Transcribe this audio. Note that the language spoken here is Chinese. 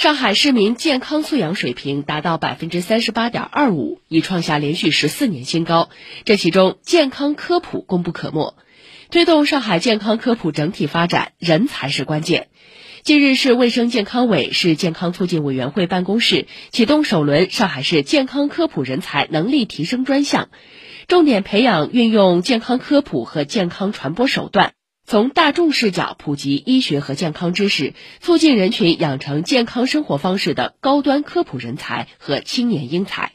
上海市民健康素养水平达到百分之三十八点二五，已创下连续十四年新高。这其中，健康科普功不可没。推动上海健康科普整体发展，人才是关键。近日，市卫生健康委、市健康促进委员会办公室启动首轮上海市健康科普人才能力提升专项，重点培养运用健康科普和健康传播手段。从大众视角普及医学和健康知识，促进人群养成健康生活方式的高端科普人才和青年英才。